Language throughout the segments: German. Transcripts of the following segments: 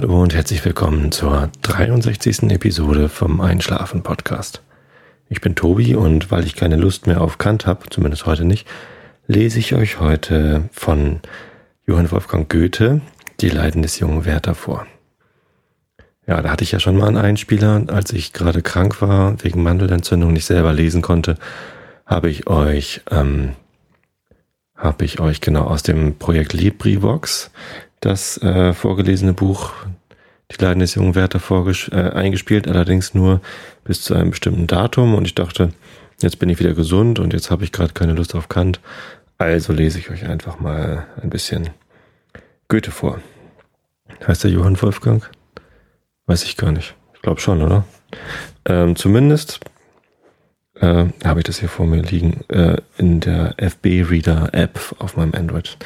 Hallo und herzlich willkommen zur 63. Episode vom Einschlafen Podcast. Ich bin Tobi und weil ich keine Lust mehr auf Kant habe, zumindest heute nicht, lese ich euch heute von Johann Wolfgang Goethe Die Leiden des jungen Werther vor. Ja, da hatte ich ja schon mal einen Einspieler, als ich gerade krank war, wegen Mandelentzündung nicht selber lesen konnte, habe ich euch, ähm, habe ich euch genau aus dem Projekt LibriVox das äh, vorgelesene Buch Die Leiden des jungen Werther äh, eingespielt, allerdings nur bis zu einem bestimmten Datum und ich dachte, jetzt bin ich wieder gesund und jetzt habe ich gerade keine Lust auf Kant, also lese ich euch einfach mal ein bisschen Goethe vor. Heißt der Johann Wolfgang? Weiß ich gar nicht. Ich glaube schon, oder? Ähm, zumindest äh, habe ich das hier vor mir liegen äh, in der FB Reader App auf meinem Android.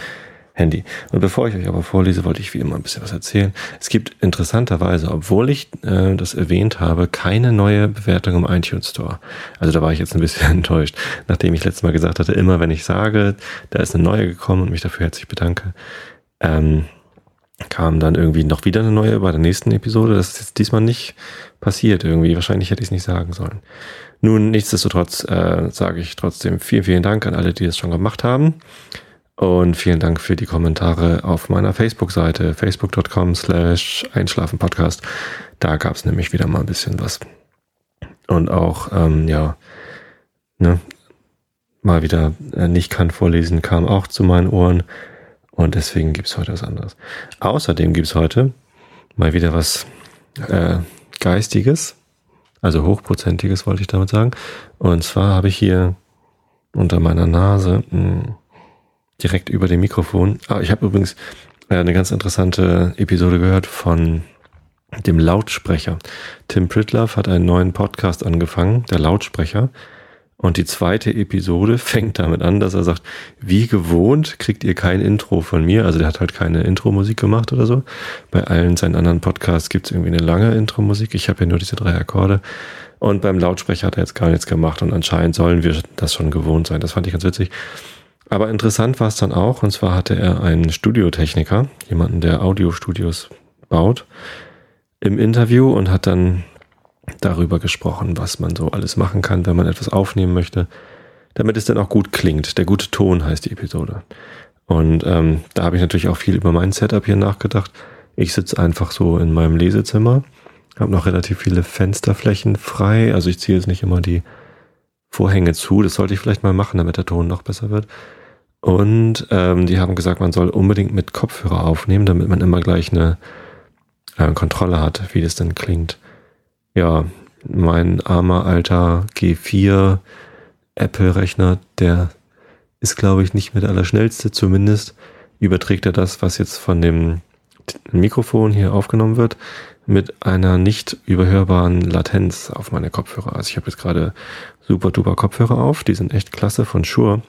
Handy. Und bevor ich euch aber vorlese, wollte ich wie immer ein bisschen was erzählen. Es gibt interessanterweise, obwohl ich äh, das erwähnt habe, keine neue Bewertung im iTunes Store. Also da war ich jetzt ein bisschen enttäuscht, nachdem ich letztes Mal gesagt hatte, immer wenn ich sage, da ist eine neue gekommen und mich dafür herzlich bedanke, ähm, kam dann irgendwie noch wieder eine neue bei der nächsten Episode. Das ist jetzt diesmal nicht passiert irgendwie. Wahrscheinlich hätte ich es nicht sagen sollen. Nun, nichtsdestotrotz äh, sage ich trotzdem vielen, vielen Dank an alle, die es schon gemacht haben. Und vielen Dank für die Kommentare auf meiner Facebook-Seite, facebook.com slash einschlafenpodcast. Da gab es nämlich wieder mal ein bisschen was. Und auch, ähm, ja, ne, mal wieder äh, nicht kann vorlesen, kam auch zu meinen Ohren. Und deswegen gibt's heute was anderes. Außerdem gibt's heute mal wieder was äh, Geistiges, also hochprozentiges wollte ich damit sagen. Und zwar habe ich hier unter meiner Nase mh, hm, direkt über dem Mikrofon. Ah, ich habe übrigens äh, eine ganz interessante Episode gehört von dem Lautsprecher. Tim Pritloff hat einen neuen Podcast angefangen, der Lautsprecher. Und die zweite Episode fängt damit an, dass er sagt, wie gewohnt kriegt ihr kein Intro von mir. Also der hat halt keine Intro-Musik gemacht oder so. Bei allen seinen anderen Podcasts gibt es irgendwie eine lange Intro-Musik. Ich habe ja nur diese drei Akkorde. Und beim Lautsprecher hat er jetzt gar nichts gemacht. Und anscheinend sollen wir das schon gewohnt sein. Das fand ich ganz witzig. Aber interessant war es dann auch, und zwar hatte er einen Studiotechniker, jemanden, der Audiostudios baut, im Interview und hat dann darüber gesprochen, was man so alles machen kann, wenn man etwas aufnehmen möchte, damit es dann auch gut klingt. Der gute Ton heißt die Episode. Und ähm, da habe ich natürlich auch viel über mein Setup hier nachgedacht. Ich sitze einfach so in meinem Lesezimmer, habe noch relativ viele Fensterflächen frei, also ich ziehe jetzt nicht immer die Vorhänge zu. Das sollte ich vielleicht mal machen, damit der Ton noch besser wird. Und ähm, die haben gesagt, man soll unbedingt mit Kopfhörer aufnehmen, damit man immer gleich eine äh, Kontrolle hat, wie das denn klingt. Ja, mein armer alter G4 Apple-Rechner, der ist, glaube ich, nicht mehr der allerschnellste. Zumindest überträgt er das, was jetzt von dem Mikrofon hier aufgenommen wird, mit einer nicht überhörbaren Latenz auf meine Kopfhörer. Also ich habe jetzt gerade super duper Kopfhörer auf, die sind echt klasse von Shure.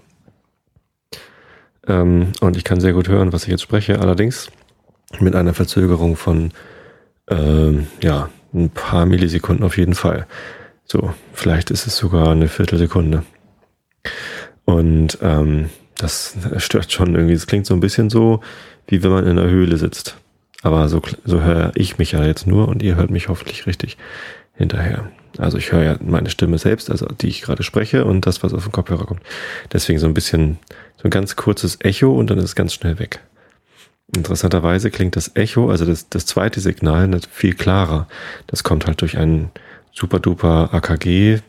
Ähm, und ich kann sehr gut hören, was ich jetzt spreche. Allerdings mit einer Verzögerung von ähm, ja, ein paar Millisekunden auf jeden Fall. So, vielleicht ist es sogar eine Viertelsekunde. Und ähm, das stört schon irgendwie. Es klingt so ein bisschen so, wie wenn man in einer Höhle sitzt. Aber so, so höre ich mich ja jetzt nur und ihr hört mich hoffentlich richtig hinterher. Also ich höre ja meine Stimme selbst, also die ich gerade spreche und das, was auf den Kopfhörer kommt. Deswegen so ein bisschen, so ein ganz kurzes Echo und dann ist es ganz schnell weg. Interessanterweise klingt das Echo, also das, das zweite Signal, viel klarer. Das kommt halt durch ein super duper AKG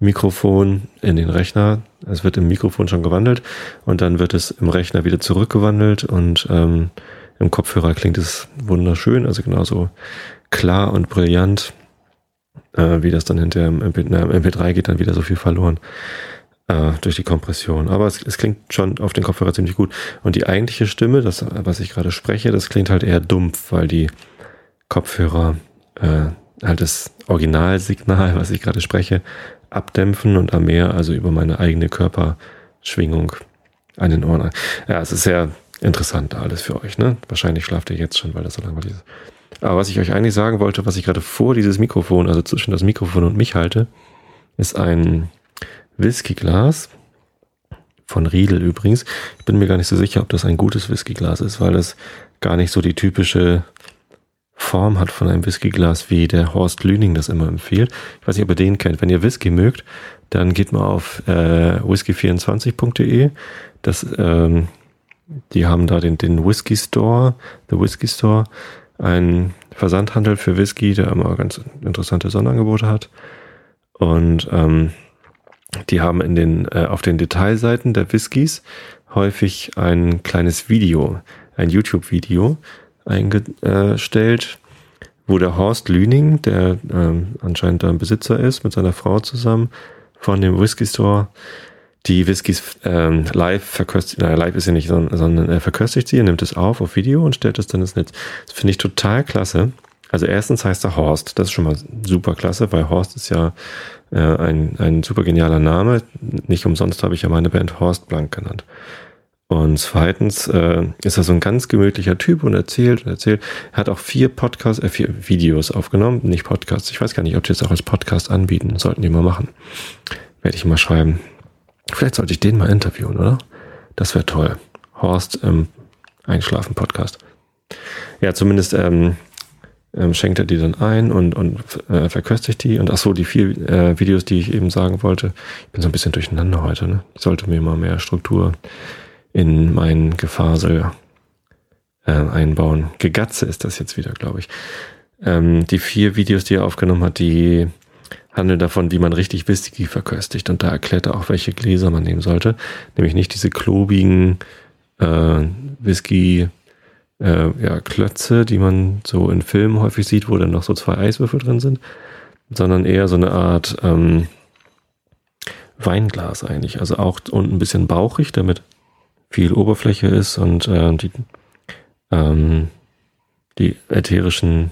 Mikrofon in den Rechner. Es wird im Mikrofon schon gewandelt und dann wird es im Rechner wieder zurückgewandelt und ähm, im Kopfhörer klingt es wunderschön, also genauso klar und brillant äh, wie das dann hinterher im, MP, na, im MP3 geht dann wieder so viel verloren äh, durch die Kompression. Aber es, es klingt schon auf den Kopfhörer ziemlich gut. Und die eigentliche Stimme, das, was ich gerade spreche, das klingt halt eher dumpf, weil die Kopfhörer äh, halt das Originalsignal, was ich gerade spreche, abdämpfen und am mehr, also über meine eigene Körperschwingung an den Ohren. Ja, es ist sehr interessant alles für euch, ne? Wahrscheinlich schlaft ihr jetzt schon, weil das so langweilig ist. Aber was ich euch eigentlich sagen wollte, was ich gerade vor dieses Mikrofon, also zwischen das Mikrofon und mich halte, ist ein Whiskyglas von Riedel übrigens. Ich bin mir gar nicht so sicher, ob das ein gutes Whiskyglas ist, weil es gar nicht so die typische Form hat von einem Whiskyglas, wie der Horst Lüning das immer empfiehlt. Ich weiß nicht, ob ihr den kennt. Wenn ihr Whisky mögt, dann geht mal auf äh, whisky24.de. Das, ähm, die haben da den, den Whisky Store, The Whisky Store, ein Versandhandel für Whisky, der immer ganz interessante Sonderangebote hat. Und ähm, die haben in den, äh, auf den Detailseiten der Whiskys häufig ein kleines Video, ein YouTube-Video eingestellt, wo der Horst Lüning, der ähm, anscheinend ein Besitzer ist, mit seiner Frau zusammen von dem Whisky Store, die Whiskys ähm, live verköstigt, naja, live ist ja nicht, sondern, sondern er verköstigt sie, er nimmt es auf auf Video und stellt es dann ins Netz. Das finde ich total klasse. Also erstens heißt er Horst, das ist schon mal super klasse, weil Horst ist ja äh, ein, ein super genialer Name. Nicht umsonst habe ich ja meine Band Horst Blank genannt. Und zweitens äh, ist er so ein ganz gemütlicher Typ und erzählt und erzählt. Er hat auch vier Podcasts, äh, vier Videos aufgenommen, nicht Podcasts. Ich weiß gar nicht, ob die jetzt auch als Podcast anbieten. Sollten die mal machen. Werde ich mal schreiben. Vielleicht sollte ich den mal interviewen, oder? Das wäre toll. Horst im Einschlafen-Podcast. Ja, zumindest ähm, ähm, schenkt er die dann ein und, und äh, verköstigt die. Und ach so, die vier äh, Videos, die ich eben sagen wollte. Ich bin so ein bisschen durcheinander heute. Ne? Ich sollte mir mal mehr Struktur in mein Gefasel äh, einbauen. Gegatze ist das jetzt wieder, glaube ich. Ähm, die vier Videos, die er aufgenommen hat, die handeln davon, wie man richtig Whisky verköstigt. Und da erklärt er auch, welche Gläser man nehmen sollte. Nämlich nicht diese klobigen äh, Whisky äh, ja, Klötze, die man so in Filmen häufig sieht, wo dann noch so zwei Eiswürfel drin sind, sondern eher so eine Art ähm, Weinglas eigentlich. Also auch unten ein bisschen bauchig, damit viel Oberfläche ist und äh, die, ähm, die ätherischen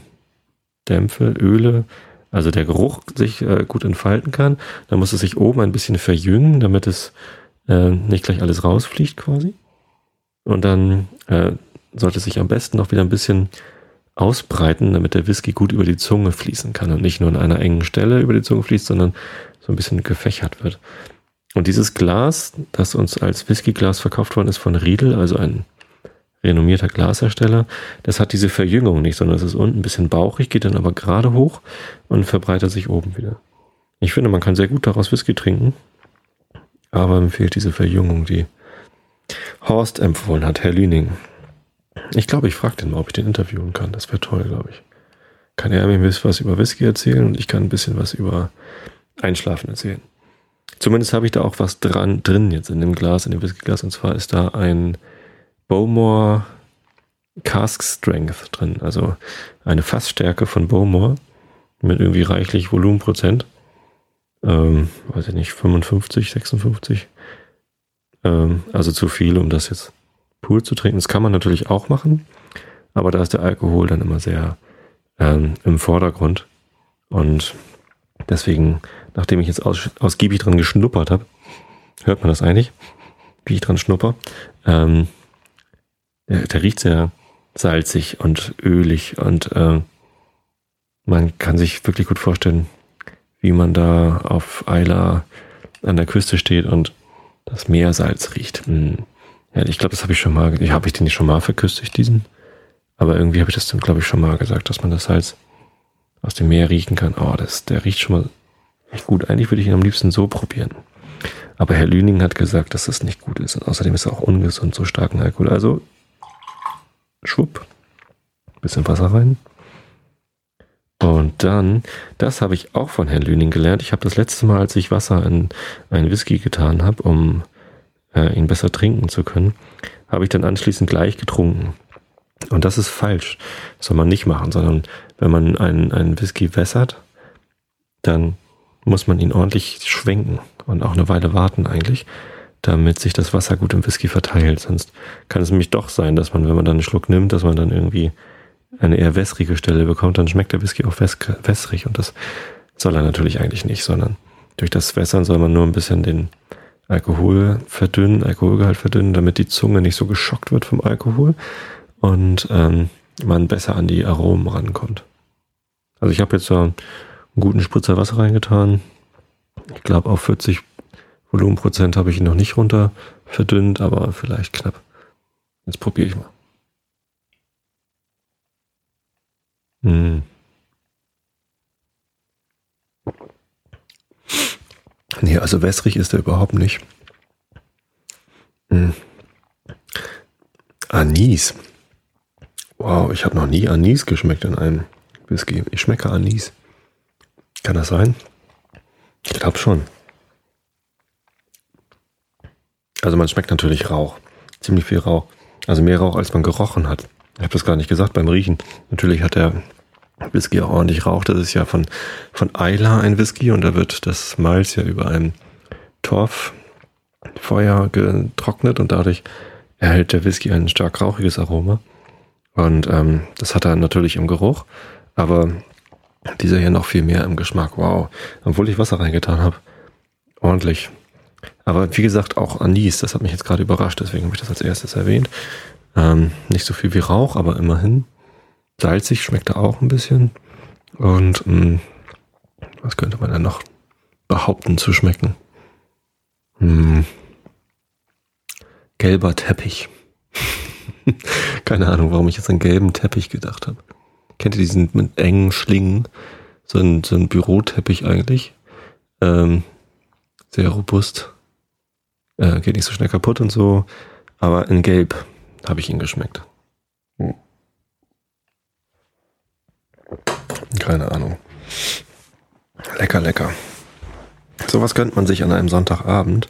Dämpfe, Öle, also der Geruch sich äh, gut entfalten kann. Dann muss es sich oben ein bisschen verjüngen, damit es äh, nicht gleich alles rausfliegt quasi. Und dann äh, sollte sich am besten noch wieder ein bisschen ausbreiten, damit der Whisky gut über die Zunge fließen kann und nicht nur an einer engen Stelle über die Zunge fließt, sondern so ein bisschen gefächert wird. Und dieses Glas, das uns als Whiskyglas verkauft worden ist von Riedel, also ein renommierter Glashersteller, das hat diese Verjüngung nicht, sondern es ist unten ein bisschen bauchig, geht dann aber gerade hoch und verbreitert sich oben wieder. Ich finde, man kann sehr gut daraus Whisky trinken, aber mir fehlt diese Verjüngung, die Horst empfohlen hat, Herr Lüning. Ich glaube, ich frage den mal, ob ich den interviewen kann. Das wäre toll, glaube ich. Kann er mir ein bisschen was über Whisky erzählen und ich kann ein bisschen was über Einschlafen erzählen. Zumindest habe ich da auch was dran drin jetzt in dem Glas, in dem Whiskyglas. Und zwar ist da ein Bowmore Cask Strength drin. Also eine Fassstärke von Bowmore mit irgendwie reichlich Volumenprozent. Ähm, weiß ich nicht, 55, 56. Ähm, also zu viel, um das jetzt pur zu trinken. Das kann man natürlich auch machen, aber da ist der Alkohol dann immer sehr ähm, im Vordergrund. Und deswegen, nachdem ich jetzt aus, ausgiebig dran geschnuppert habe, hört man das eigentlich, wie ich dran schnupper, ähm, der, der riecht sehr salzig und ölig und äh, man kann sich wirklich gut vorstellen, wie man da auf Eila an der Küste steht und das Meersalz riecht. Hm. Ja, ich glaube, das habe ich schon mal, habe ich den nicht schon mal verküstigt, diesen? Aber irgendwie habe ich das dann, glaube ich, schon mal gesagt, dass man das Salz aus dem Meer riechen kann. Oh, das, der riecht schon mal echt gut. Eigentlich würde ich ihn am liebsten so probieren. Aber Herr Lüning hat gesagt, dass das nicht gut ist. Und außerdem ist er auch ungesund, so starken Alkohol. Also, schwupp, bisschen Wasser rein. Und dann, das habe ich auch von Herrn Lüning gelernt. Ich habe das letzte Mal, als ich Wasser in einen Whisky getan habe, um äh, ihn besser trinken zu können, habe ich dann anschließend gleich getrunken. Und das ist falsch. Das soll man nicht machen, sondern wenn man einen, einen Whisky wässert, dann muss man ihn ordentlich schwenken und auch eine Weile warten eigentlich, damit sich das Wasser gut im Whisky verteilt. Sonst kann es nämlich doch sein, dass man, wenn man dann einen Schluck nimmt, dass man dann irgendwie eine eher wässrige Stelle bekommt, dann schmeckt der Whisky auch wässrig und das soll er natürlich eigentlich nicht, sondern durch das Wässern soll man nur ein bisschen den Alkohol verdünnen, Alkoholgehalt verdünnen, damit die Zunge nicht so geschockt wird vom Alkohol und ähm, man besser an die Aromen rankommt. Also ich habe jetzt so einen guten Spritzer Wasser reingetan. Ich glaube auf 40 Volumenprozent habe ich ihn noch nicht runter verdünnt, aber vielleicht knapp. Jetzt probiere ich mal. Hm. Nee, also wässrig ist er überhaupt nicht. Hm. Anis. Wow, ich habe noch nie Anis geschmeckt in einem Whisky. Ich schmecke Anis. Kann das sein? Ich glaube schon. Also man schmeckt natürlich Rauch. Ziemlich viel Rauch. Also mehr Rauch, als man gerochen hat. Ich habe das gar nicht gesagt beim Riechen. Natürlich hat der Whisky auch ordentlich Rauch. Das ist ja von, von Eila ein Whisky und da wird das Malz ja über ein Torffeuer getrocknet und dadurch erhält der Whisky ein stark rauchiges Aroma. Und ähm, das hat er natürlich im Geruch, aber dieser hier noch viel mehr im Geschmack. Wow. Obwohl ich Wasser reingetan habe. Ordentlich. Aber wie gesagt, auch Anis, das hat mich jetzt gerade überrascht, deswegen habe ich das als erstes erwähnt. Ähm, nicht so viel wie Rauch, aber immerhin. Salzig schmeckt er auch ein bisschen. Und mh, hm, was könnte man denn noch behaupten zu schmecken? Hm. Gelber Teppich. Keine Ahnung, warum ich jetzt an gelben Teppich gedacht habe. Kennt ihr diesen mit engen Schlingen? So ein, so ein Büroteppich eigentlich. Ähm, sehr robust. Äh, geht nicht so schnell kaputt und so. Aber in Gelb habe ich ihn geschmeckt. Hm. Keine Ahnung. Lecker, lecker. Sowas könnte man sich an einem Sonntagabend,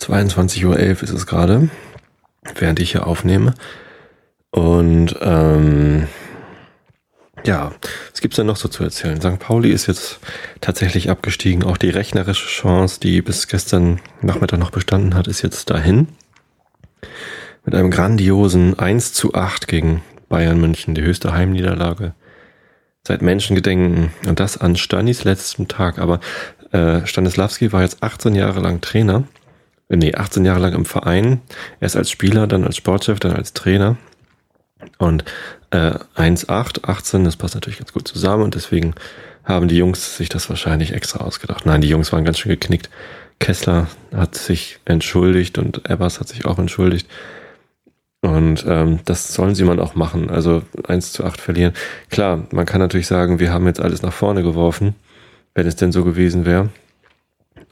22.11 Uhr ist es gerade, während ich hier aufnehme. Und ähm, ja, was gibt's denn noch so zu erzählen? St. Pauli ist jetzt tatsächlich abgestiegen. Auch die rechnerische Chance, die bis gestern Nachmittag noch bestanden hat, ist jetzt dahin. Mit einem grandiosen 1 zu 8 gegen Bayern München, die höchste Heimniederlage seit Menschengedenken. Und das an Stanis letzten Tag. Aber äh, Stanislawski war jetzt 18 Jahre lang Trainer. Äh, nee, 18 Jahre lang im Verein. Erst als Spieler, dann als Sportchef, dann als Trainer. Und äh, 1,8, 18, das passt natürlich ganz gut zusammen und deswegen haben die Jungs sich das wahrscheinlich extra ausgedacht. Nein, die Jungs waren ganz schön geknickt. Kessler hat sich entschuldigt und Evers hat sich auch entschuldigt. Und ähm, das sollen sie man auch machen. Also 1 zu 8 verlieren. Klar, man kann natürlich sagen, wir haben jetzt alles nach vorne geworfen, wenn es denn so gewesen wäre,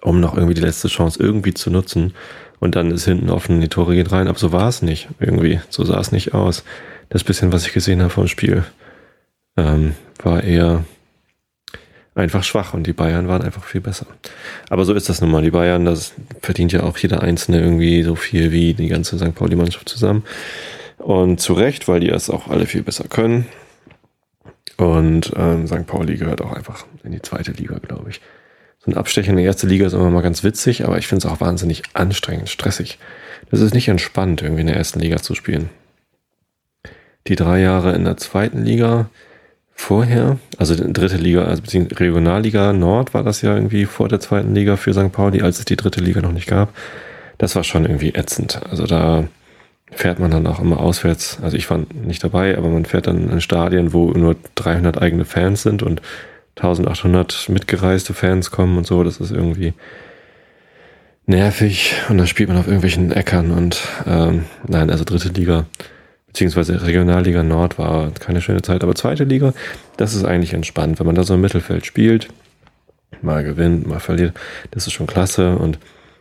um noch irgendwie die letzte Chance irgendwie zu nutzen. Und dann ist hinten offen, die Tore gehen rein. Aber so war es nicht irgendwie. So sah es nicht aus das bisschen, was ich gesehen habe vom Spiel, ähm, war eher einfach schwach und die Bayern waren einfach viel besser. Aber so ist das nun mal. Die Bayern, das verdient ja auch jeder Einzelne irgendwie so viel wie die ganze St. Pauli-Mannschaft zusammen. Und zu Recht, weil die es auch alle viel besser können. Und ähm, St. Pauli gehört auch einfach in die zweite Liga, glaube ich. So ein Abstecher in die erste Liga ist immer mal ganz witzig, aber ich finde es auch wahnsinnig anstrengend, stressig. Das ist nicht entspannt, irgendwie in der ersten Liga zu spielen die drei Jahre in der zweiten Liga vorher, also dritte Liga, also beziehungsweise Regionalliga Nord war das ja irgendwie vor der zweiten Liga für St. Pauli, als es die dritte Liga noch nicht gab. Das war schon irgendwie ätzend. Also da fährt man dann auch immer auswärts. Also ich war nicht dabei, aber man fährt dann in Stadien, wo nur 300 eigene Fans sind und 1800 mitgereiste Fans kommen und so. Das ist irgendwie nervig und dann spielt man auf irgendwelchen Äckern und ähm, nein, also dritte Liga beziehungsweise Regionalliga Nord war keine schöne Zeit, aber zweite Liga, das ist eigentlich entspannt, wenn man da so im Mittelfeld spielt, mal gewinnt, mal verliert, das ist schon klasse und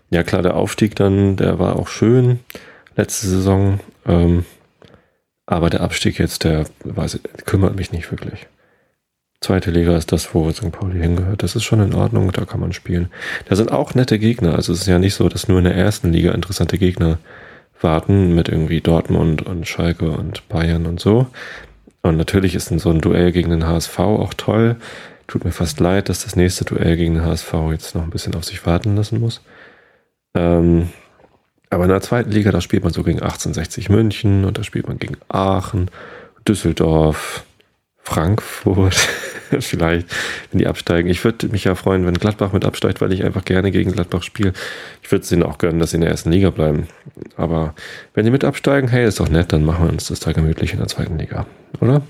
ja klar, der Aufstieg dann, der war auch schön letzte Saison, ähm, aber der Abstieg jetzt, der weiß, kümmert mich nicht wirklich. Zweite Liga ist das, wo St. Pauli hingehört. Das ist schon in Ordnung, da kann man spielen. Da sind auch nette Gegner. Also es ist ja nicht so, dass nur in der ersten Liga interessante Gegner warten mit irgendwie Dortmund und Schalke und Bayern und so. Und natürlich ist so ein Duell gegen den HSV auch toll. Tut mir fast leid, dass das nächste Duell gegen den HSV jetzt noch ein bisschen auf sich warten lassen muss. Ähm, aber in der zweiten Liga, da spielt man so gegen 1860 München und da spielt man gegen Aachen, Düsseldorf, Frankfurt. vielleicht, wenn die absteigen. Ich würde mich ja freuen, wenn Gladbach mit absteigt, weil ich einfach gerne gegen Gladbach spiele. Ich würde es ihnen auch gönnen, dass sie in der ersten Liga bleiben. Aber wenn die mit absteigen, hey, ist doch nett, dann machen wir uns das da gemütlich in der zweiten Liga, oder?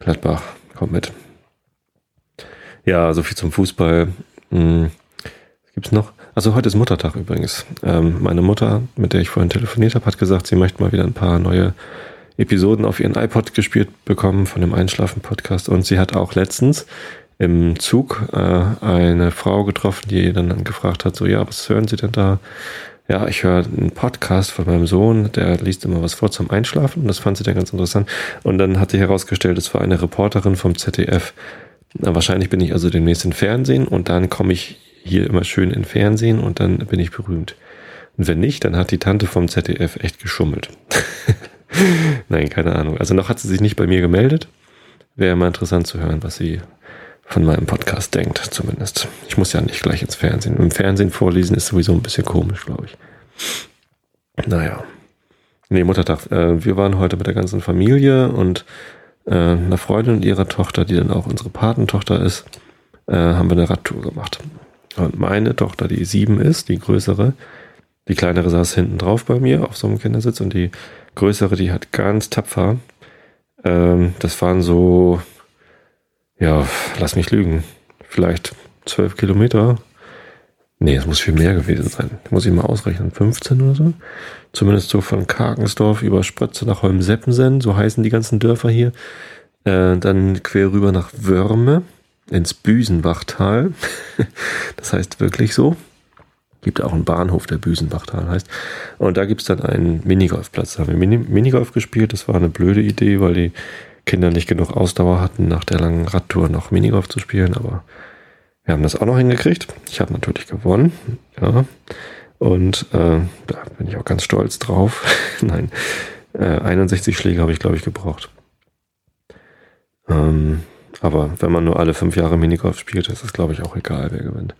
Gladbach, kommt mit. Ja, so viel zum Fußball. Hm. Gibt's noch? Also heute ist Muttertag übrigens. Ähm, meine Mutter, mit der ich vorhin telefoniert habe, hat gesagt, sie möchte mal wieder ein paar neue Episoden auf ihren iPod gespielt bekommen von dem Einschlafen-Podcast. Und sie hat auch letztens im Zug äh, eine Frau getroffen, die dann gefragt hat, so, ja, was hören Sie denn da? Ja, ich höre einen Podcast von meinem Sohn, der liest immer was vor zum Einschlafen und das fand sie dann ganz interessant. Und dann hat sich herausgestellt, es war eine Reporterin vom ZDF. Na, wahrscheinlich bin ich also demnächst im Fernsehen und dann komme ich hier immer schön in Fernsehen und dann bin ich berühmt. Und wenn nicht, dann hat die Tante vom ZDF echt geschummelt. Nein, keine Ahnung. Also noch hat sie sich nicht bei mir gemeldet. Wäre mal interessant zu hören, was sie von meinem Podcast denkt, zumindest. Ich muss ja nicht gleich ins Fernsehen. Im Fernsehen vorlesen ist sowieso ein bisschen komisch, glaube ich. Naja. Nee, Muttertag. Äh, wir waren heute mit der ganzen Familie und äh, einer Freundin und ihrer Tochter, die dann auch unsere Patentochter ist, äh, haben wir eine Radtour gemacht. Und meine Tochter, die sieben ist, die größere, die kleinere saß hinten drauf bei mir auf so einem Kindersitz und die größere, die hat ganz tapfer. Ähm, das waren so, ja, lass mich lügen, vielleicht zwölf Kilometer. Nee, es muss viel mehr gewesen sein. Muss ich mal ausrechnen. 15 oder so? Zumindest so von Karkensdorf über Sprötze nach Holmseppensen, so heißen die ganzen Dörfer hier. Äh, dann quer rüber nach Wörme ins Büsenbachtal. das heißt wirklich so. Gibt auch einen Bahnhof, der Büsenbachtal heißt. Und da gibt es dann einen Minigolfplatz. Da haben wir Mini Minigolf gespielt. Das war eine blöde Idee, weil die Kinder nicht genug Ausdauer hatten, nach der langen Radtour noch Minigolf zu spielen. Aber wir haben das auch noch hingekriegt. Ich habe natürlich gewonnen. Ja. Und äh, da bin ich auch ganz stolz drauf. Nein, äh, 61 Schläge habe ich, glaube ich, gebraucht. Ähm, aber wenn man nur alle fünf Jahre Minigolf spielt, ist es, glaube ich, auch egal, wer gewinnt.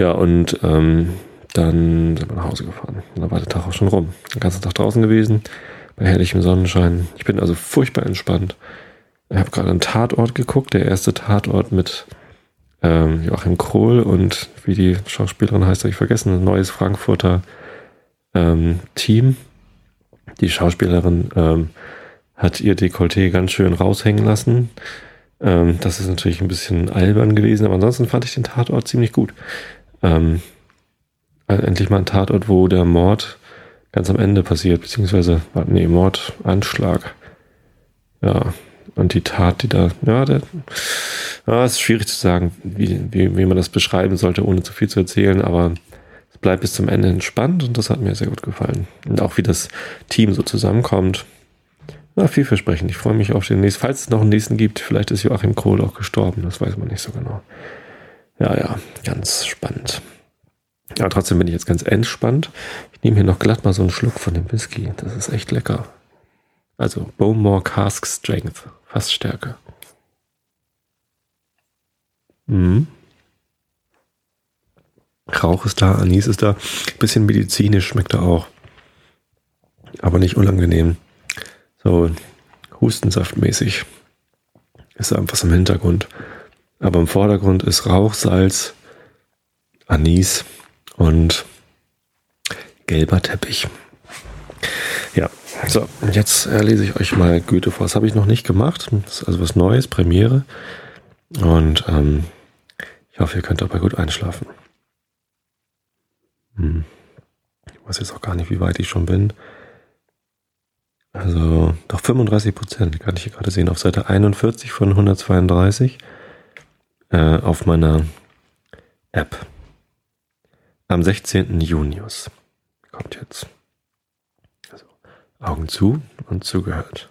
Ja, und ähm, dann sind wir nach Hause gefahren. Und da war der Tag auch schon rum. Den ganzen Tag draußen gewesen, bei herrlichem Sonnenschein. Ich bin also furchtbar entspannt. Ich habe gerade einen Tatort geguckt, der erste Tatort mit ähm, Joachim Krohl und wie die Schauspielerin heißt, habe ich vergessen, ein neues Frankfurter ähm, Team. Die Schauspielerin ähm, hat ihr Dekolleté ganz schön raushängen lassen. Ähm, das ist natürlich ein bisschen albern gewesen, aber ansonsten fand ich den Tatort ziemlich gut. Ähm, also endlich mal ein Tatort, wo der Mord ganz am Ende passiert, beziehungsweise, nee, Mordanschlag. Ja, und die Tat, die da, ja, der, ja, ist schwierig zu sagen, wie, wie, wie man das beschreiben sollte, ohne zu viel zu erzählen, aber es bleibt bis zum Ende entspannt und das hat mir sehr gut gefallen. Und auch wie das Team so zusammenkommt. Na, vielversprechend. Ich freue mich auf den nächsten. Falls es noch einen nächsten gibt, vielleicht ist Joachim Kohl auch gestorben, das weiß man nicht so genau. Ja, ja, ganz spannend. Aber trotzdem bin ich jetzt ganz entspannt. Ich nehme hier noch glatt mal so einen Schluck von dem Whisky. Das ist echt lecker. Also Bowmore Cask Strength, Fassstärke. Mhm. Rauch ist da, Anis ist da. Bisschen medizinisch schmeckt er auch. Aber nicht unangenehm. So Hustensaftmäßig. Ist einfach was im Hintergrund. Aber im Vordergrund ist Rauch, Salz, Anis und gelber Teppich. Ja, so, und jetzt lese ich euch mal Goethe vor. Das habe ich noch nicht gemacht. Das ist also was Neues, Premiere. Und ähm, ich hoffe, ihr könnt dabei gut einschlafen. Hm. Ich weiß jetzt auch gar nicht, wie weit ich schon bin. Also, doch 35 Prozent kann ich hier gerade sehen. Auf Seite 41 von 132 äh, auf meiner App. Am 16. Junius kommt jetzt. Also, Augen zu und zugehört.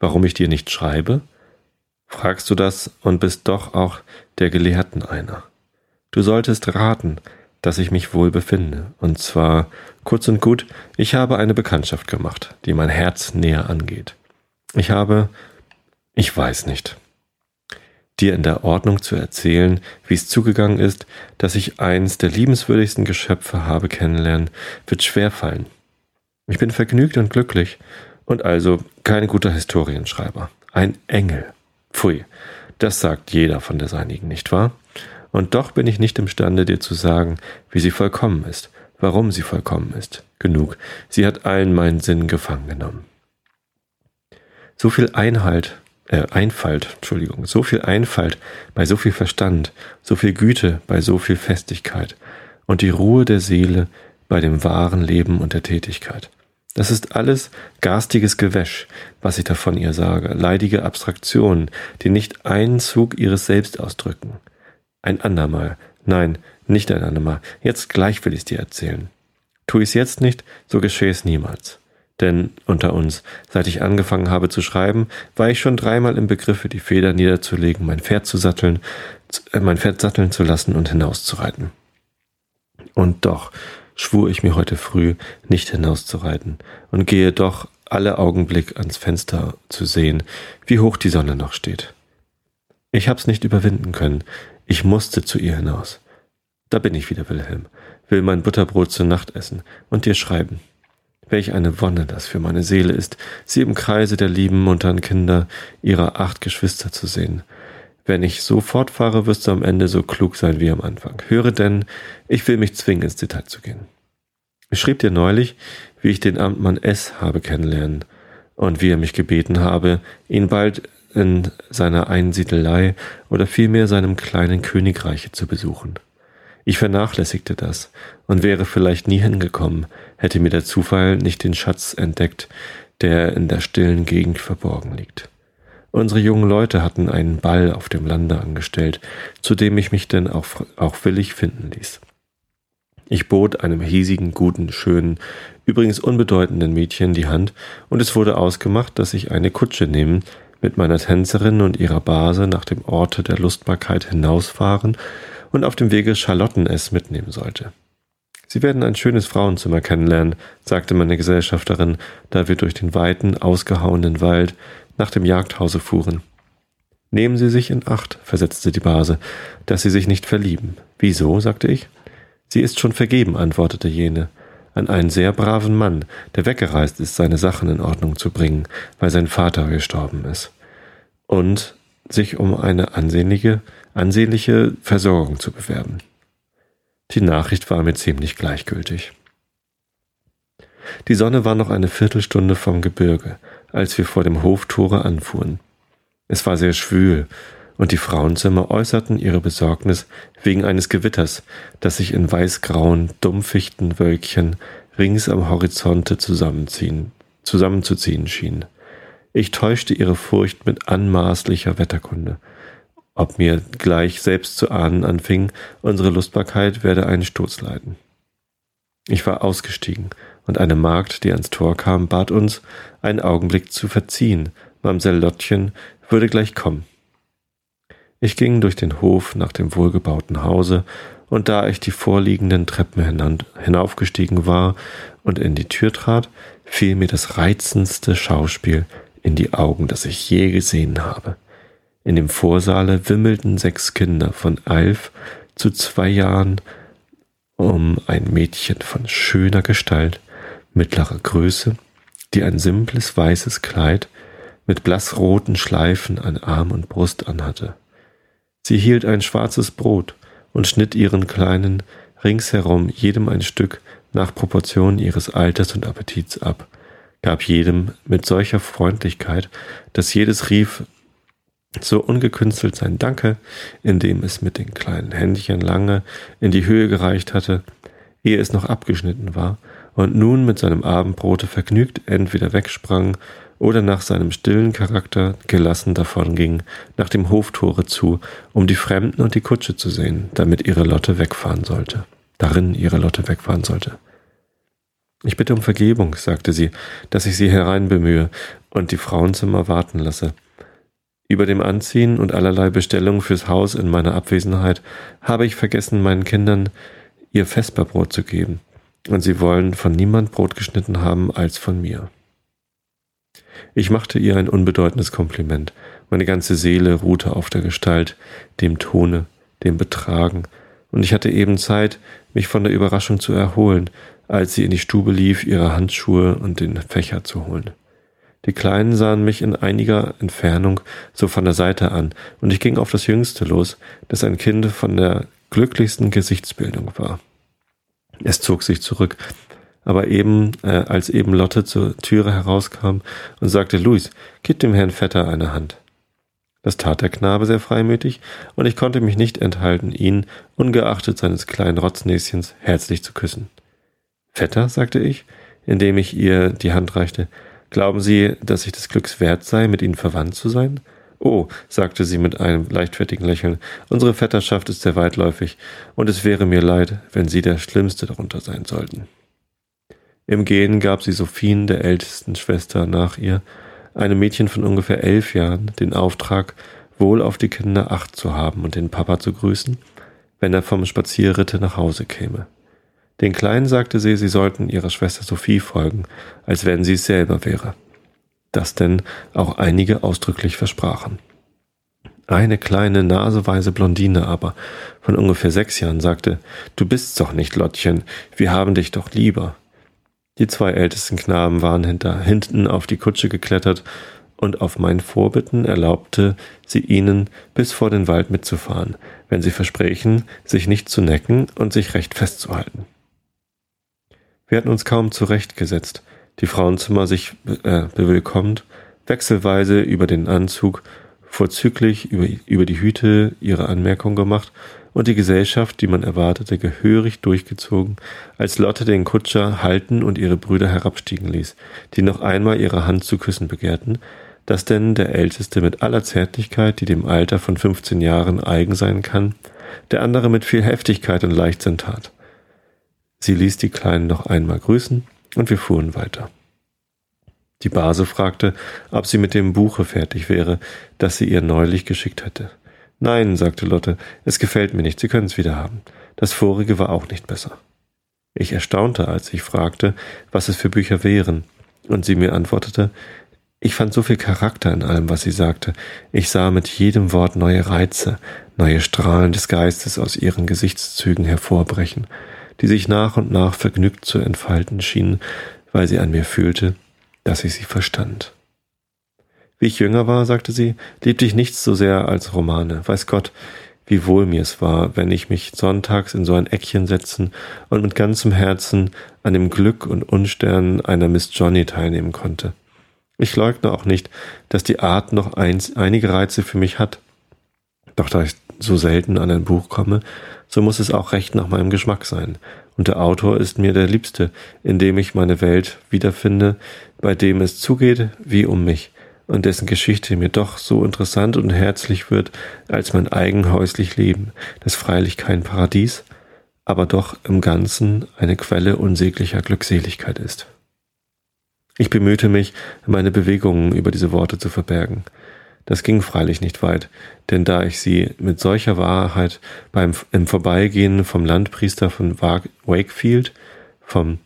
Warum ich dir nicht schreibe? Fragst du das und bist doch auch der Gelehrten einer. Du solltest raten, dass ich mich wohl befinde. Und zwar kurz und gut, ich habe eine Bekanntschaft gemacht, die mein Herz näher angeht. Ich habe, ich weiß nicht, dir in der Ordnung zu erzählen, wie es zugegangen ist, dass ich eins der liebenswürdigsten Geschöpfe habe kennenlernen, wird schwerfallen. Ich bin vergnügt und glücklich und also kein guter Historienschreiber. Ein Engel. Pfui, das sagt jeder von der seinigen, nicht wahr? Und doch bin ich nicht imstande, dir zu sagen, wie sie vollkommen ist, warum sie vollkommen ist. Genug, sie hat allen meinen Sinn gefangen genommen. So viel Einhalt, äh, Einfalt, Entschuldigung, so viel Einfalt bei so viel Verstand, so viel Güte bei so viel Festigkeit und die Ruhe der Seele bei dem wahren Leben und der Tätigkeit. Das ist alles garstiges Gewäsch, was ich da von ihr sage, leidige Abstraktionen, die nicht einen Zug ihres Selbst ausdrücken. Ein andermal, nein, nicht ein andermal, jetzt gleich will ich's dir erzählen. Tu ich's jetzt nicht, so geschehe es niemals. Denn unter uns, seit ich angefangen habe zu schreiben, war ich schon dreimal im Begriffe, die Feder niederzulegen, mein Pferd zu satteln, äh, mein Pferd satteln zu lassen und hinauszureiten. Und doch schwur ich mir heute früh, nicht hinauszureiten und gehe doch alle Augenblick ans Fenster zu sehen, wie hoch die Sonne noch steht. Ich hab's nicht überwinden können, ich musste zu ihr hinaus. Da bin ich wieder, Wilhelm, will mein Butterbrot zur Nacht essen und dir schreiben. Welch eine Wonne das für meine Seele ist, sie im Kreise der lieben muntern Kinder ihrer acht Geschwister zu sehen. Wenn ich so fortfahre, wirst du am Ende so klug sein wie am Anfang. Höre denn, ich will mich zwingen, ins Detail zu gehen. Ich schrieb dir neulich, wie ich den Amtmann S. habe kennenlernen und wie er mich gebeten habe, ihn bald in seiner Einsiedelei oder vielmehr seinem kleinen Königreiche zu besuchen. Ich vernachlässigte das und wäre vielleicht nie hingekommen, hätte mir der Zufall nicht den Schatz entdeckt, der in der stillen Gegend verborgen liegt. Unsere jungen Leute hatten einen Ball auf dem Lande angestellt, zu dem ich mich denn auch, auch willig finden ließ. Ich bot einem hiesigen, guten, schönen, übrigens unbedeutenden Mädchen die Hand, und es wurde ausgemacht, dass ich eine Kutsche nehmen, mit meiner Tänzerin und ihrer Base nach dem Orte der Lustbarkeit hinausfahren und auf dem Wege Charlotten es mitnehmen sollte. Sie werden ein schönes Frauenzimmer kennenlernen, sagte meine Gesellschafterin, da wir durch den weiten, ausgehauenen Wald nach dem Jagdhause fuhren. Nehmen Sie sich in Acht, versetzte die Base, dass Sie sich nicht verlieben. Wieso? sagte ich. Sie ist schon vergeben, antwortete jene, an einen sehr braven Mann, der weggereist ist, seine Sachen in Ordnung zu bringen, weil sein Vater gestorben ist. Und sich um eine ansehnliche, ansehnliche Versorgung zu bewerben. Die Nachricht war mir ziemlich gleichgültig. Die Sonne war noch eine Viertelstunde vom Gebirge, als wir vor dem Hoftore anfuhren. Es war sehr schwül, und die Frauenzimmer äußerten ihre Besorgnis wegen eines Gewitters, das sich in weißgrauen, dumpfichten Wölkchen rings am Horizonte zusammenziehen, zusammenzuziehen schien. Ich täuschte ihre Furcht mit anmaßlicher Wetterkunde ob mir gleich selbst zu ahnen anfing, unsere Lustbarkeit werde einen Sturz leiden. Ich war ausgestiegen, und eine Magd, die ans Tor kam, bat uns, einen Augenblick zu verziehen, Mamsell Lottchen würde gleich kommen. Ich ging durch den Hof nach dem wohlgebauten Hause, und da ich die vorliegenden Treppen hinaufgestiegen war und in die Tür trat, fiel mir das reizendste Schauspiel in die Augen, das ich je gesehen habe. In dem Vorsaale wimmelten sechs Kinder von elf zu zwei Jahren um ein Mädchen von schöner Gestalt, mittlerer Größe, die ein simples weißes Kleid mit blassroten Schleifen an Arm und Brust anhatte. Sie hielt ein schwarzes Brot und schnitt ihren kleinen ringsherum jedem ein Stück nach Proportion ihres Alters und Appetits ab, gab jedem mit solcher Freundlichkeit, dass jedes rief, so ungekünstelt sein Danke, indem es mit den kleinen Händchen lange in die Höhe gereicht hatte, ehe es noch abgeschnitten war, und nun mit seinem Abendbrote vergnügt entweder wegsprang oder nach seinem stillen Charakter gelassen davonging, nach dem Hoftore zu, um die Fremden und die Kutsche zu sehen, damit ihre Lotte wegfahren sollte. Darin ihre Lotte wegfahren sollte. Ich bitte um Vergebung, sagte sie, dass ich sie hereinbemühe und die Frauenzimmer warten lasse. Über dem Anziehen und allerlei Bestellungen fürs Haus in meiner Abwesenheit habe ich vergessen, meinen Kindern ihr Vesperbrot zu geben, und sie wollen von niemand Brot geschnitten haben als von mir. Ich machte ihr ein unbedeutendes Kompliment. Meine ganze Seele ruhte auf der Gestalt, dem Tone, dem Betragen, und ich hatte eben Zeit, mich von der Überraschung zu erholen, als sie in die Stube lief, ihre Handschuhe und den Fächer zu holen. Die Kleinen sahen mich in einiger Entfernung so von der Seite an, und ich ging auf das Jüngste los, das ein Kind von der glücklichsten Gesichtsbildung war. Es zog sich zurück, aber eben, äh, als eben Lotte zur Türe herauskam und sagte, Luis, gib dem Herrn Vetter eine Hand. Das tat der Knabe sehr freimütig, und ich konnte mich nicht enthalten, ihn, ungeachtet seines kleinen Rotznäschens, herzlich zu küssen. Vetter, sagte ich, indem ich ihr die Hand reichte. Glauben Sie, dass ich des Glücks wert sei, mit Ihnen verwandt zu sein? Oh, sagte sie mit einem leichtfertigen Lächeln, unsere Vetterschaft ist sehr weitläufig, und es wäre mir leid, wenn Sie der Schlimmste darunter sein sollten. Im Gehen gab sie Sophien, der ältesten Schwester, nach ihr, einem Mädchen von ungefähr elf Jahren, den Auftrag, wohl auf die Kinder acht zu haben und den Papa zu grüßen, wenn er vom Spazierritte nach Hause käme. Den Kleinen sagte sie, sie sollten ihrer Schwester Sophie folgen, als wenn sie es selber wäre das denn auch einige ausdrücklich versprachen. Eine kleine naseweise Blondine aber von ungefähr sechs Jahren sagte, Du bist doch nicht Lottchen, wir haben dich doch lieber. Die zwei ältesten Knaben waren hinter, hinten auf die Kutsche geklettert und auf mein Vorbitten erlaubte sie ihnen bis vor den Wald mitzufahren, wenn sie versprechen, sich nicht zu necken und sich recht festzuhalten. Wir hatten uns kaum zurechtgesetzt, die Frauenzimmer sich äh, bewillkommt, wechselweise über den Anzug, vorzüglich über, über die Hüte ihre Anmerkung gemacht und die Gesellschaft, die man erwartete, gehörig durchgezogen, als Lotte den Kutscher halten und ihre Brüder herabstiegen ließ, die noch einmal ihre Hand zu küssen begehrten, dass denn der Älteste mit aller Zärtlichkeit, die dem Alter von 15 Jahren eigen sein kann, der andere mit viel Heftigkeit und Leichtsinn tat. Sie ließ die Kleinen noch einmal grüßen, und wir fuhren weiter. Die Base fragte, ob sie mit dem Buche fertig wäre, das sie ihr neulich geschickt hatte. Nein, sagte Lotte, es gefällt mir nicht, Sie können es wieder haben. Das vorige war auch nicht besser. Ich erstaunte, als ich fragte, was es für Bücher wären, und sie mir antwortete, ich fand so viel Charakter in allem, was sie sagte. Ich sah mit jedem Wort neue Reize, neue Strahlen des Geistes aus ihren Gesichtszügen hervorbrechen die sich nach und nach vergnügt zu entfalten schien, weil sie an mir fühlte, dass ich sie verstand. Wie ich jünger war, sagte sie, liebte ich nichts so sehr als Romane. Weiß Gott, wie wohl mir es war, wenn ich mich sonntags in so ein Eckchen setzen und mit ganzem Herzen an dem Glück und Unstern einer Miss Johnny teilnehmen konnte. Ich leugne auch nicht, dass die Art noch eins, einige Reize für mich hat. Doch da ich so selten an ein Buch komme, so muss es auch recht nach meinem Geschmack sein. Und der Autor ist mir der Liebste, in dem ich meine Welt wiederfinde, bei dem es zugeht wie um mich und dessen Geschichte mir doch so interessant und herzlich wird als mein eigen häuslich Leben, das freilich kein Paradies, aber doch im Ganzen eine Quelle unsäglicher Glückseligkeit ist. Ich bemühte mich, meine Bewegungen über diese Worte zu verbergen. Das ging freilich nicht weit, denn da ich sie mit solcher Wahrheit beim im Vorbeigehen vom Landpriester von Wakefield vom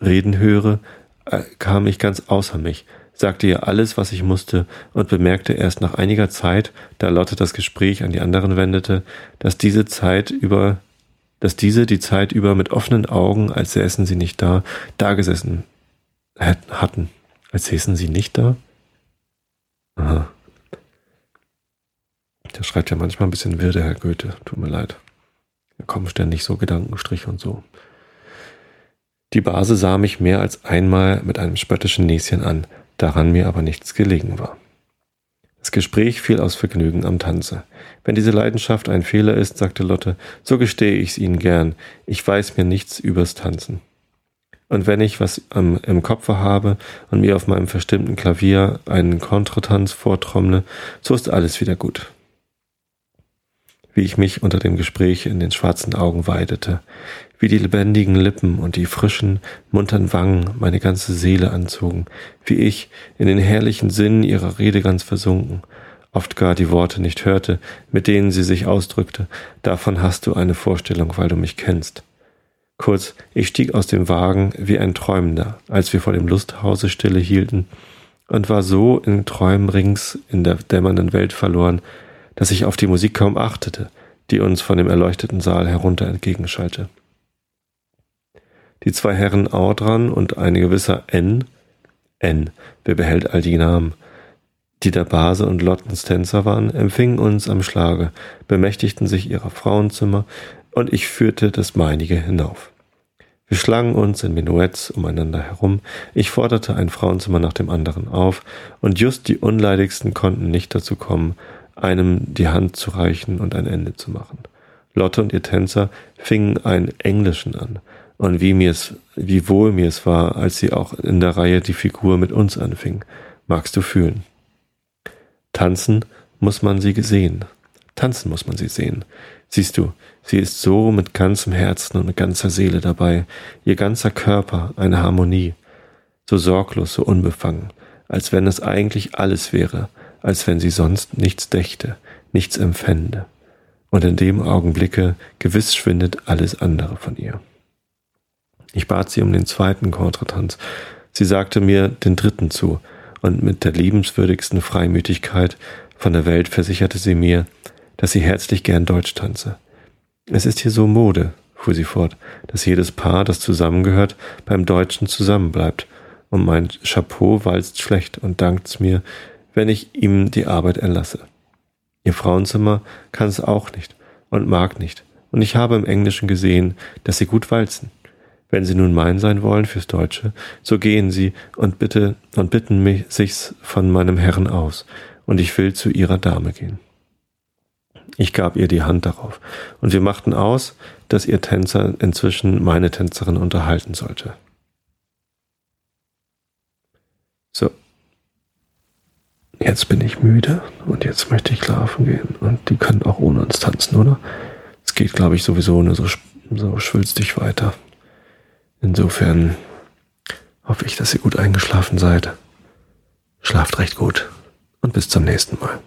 Reden höre, äh, kam ich ganz außer mich, sagte ihr alles, was ich musste, und bemerkte erst nach einiger Zeit, da Lotte das Gespräch an die anderen wendete, dass diese Zeit über, dass diese die Zeit über mit offenen Augen, als säßen sie nicht da, dagesessen hatten. Als säßen sie nicht da? Aha. Der schreibt ja manchmal ein bisschen wirr, der Herr Goethe. Tut mir leid. Da kommen ständig so Gedankenstriche und so. Die Base sah mich mehr als einmal mit einem spöttischen Näschen an, daran mir aber nichts gelegen war. Das Gespräch fiel aus Vergnügen am Tanze. Wenn diese Leidenschaft ein Fehler ist, sagte Lotte, so gestehe ich's Ihnen gern. Ich weiß mir nichts übers Tanzen. Und wenn ich was ähm, im Kopfe habe und mir auf meinem verstimmten Klavier einen Kontretanz vortrommle, so ist alles wieder gut. Wie ich mich unter dem Gespräch in den schwarzen Augen weidete, wie die lebendigen Lippen und die frischen, muntern Wangen meine ganze Seele anzogen, wie ich in den herrlichen Sinn ihrer Rede ganz versunken, oft gar die Worte nicht hörte, mit denen sie sich ausdrückte, davon hast du eine Vorstellung, weil du mich kennst. Kurz, ich stieg aus dem Wagen wie ein Träumender, als wir vor dem Lusthause stille hielten, und war so in Träumen rings in der dämmernden Welt verloren, dass ich auf die Musik kaum achtete, die uns von dem erleuchteten Saal herunter entgegenschallte. Die zwei Herren Audran und ein gewisser N, N, wer behält all die Namen, die der Base und Lottens Tänzer waren, empfingen uns am Schlage, bemächtigten sich ihrer Frauenzimmer, und ich führte das meinige hinauf. Wir schlangen uns in Menuetts umeinander herum, ich forderte ein Frauenzimmer nach dem anderen auf, und just die Unleidigsten konnten nicht dazu kommen, einem die Hand zu reichen und ein Ende zu machen. Lotte und ihr Tänzer fingen einen Englischen an, und wie mir es, wie wohl mir es war, als sie auch in der Reihe die Figur mit uns anfing, magst du fühlen. Tanzen muss man sie sehen. Tanzen muss man sie sehen. Siehst du, sie ist so mit ganzem Herzen und mit ganzer Seele dabei, ihr ganzer Körper eine Harmonie, so sorglos, so unbefangen, als wenn es eigentlich alles wäre, als wenn sie sonst nichts dächte, nichts empfände. Und in dem Augenblicke gewiss schwindet alles andere von ihr. Ich bat sie um den zweiten Kontretanz. Sie sagte mir den dritten zu, und mit der liebenswürdigsten Freimütigkeit von der Welt versicherte sie mir, dass sie herzlich gern Deutsch tanze. Es ist hier so Mode, fuhr sie fort, dass jedes Paar, das zusammengehört, beim Deutschen zusammenbleibt, und mein Chapeau walzt schlecht und dankt's mir, wenn ich ihm die Arbeit erlasse. Ihr Frauenzimmer kann es auch nicht und mag nicht, und ich habe im Englischen gesehen, dass sie gut walzen. Wenn Sie nun mein sein wollen fürs Deutsche, so gehen Sie und bitte und bitten mich sich's von meinem Herrn aus, und ich will zu Ihrer Dame gehen. Ich gab ihr die Hand darauf, und wir machten aus, dass ihr Tänzer inzwischen meine Tänzerin unterhalten sollte. So. Jetzt bin ich müde und jetzt möchte ich schlafen gehen. Und die können auch ohne uns tanzen, oder? Es geht, glaube ich, sowieso nur so, so schwülstig weiter. Insofern hoffe ich, dass ihr gut eingeschlafen seid. Schlaft recht gut und bis zum nächsten Mal.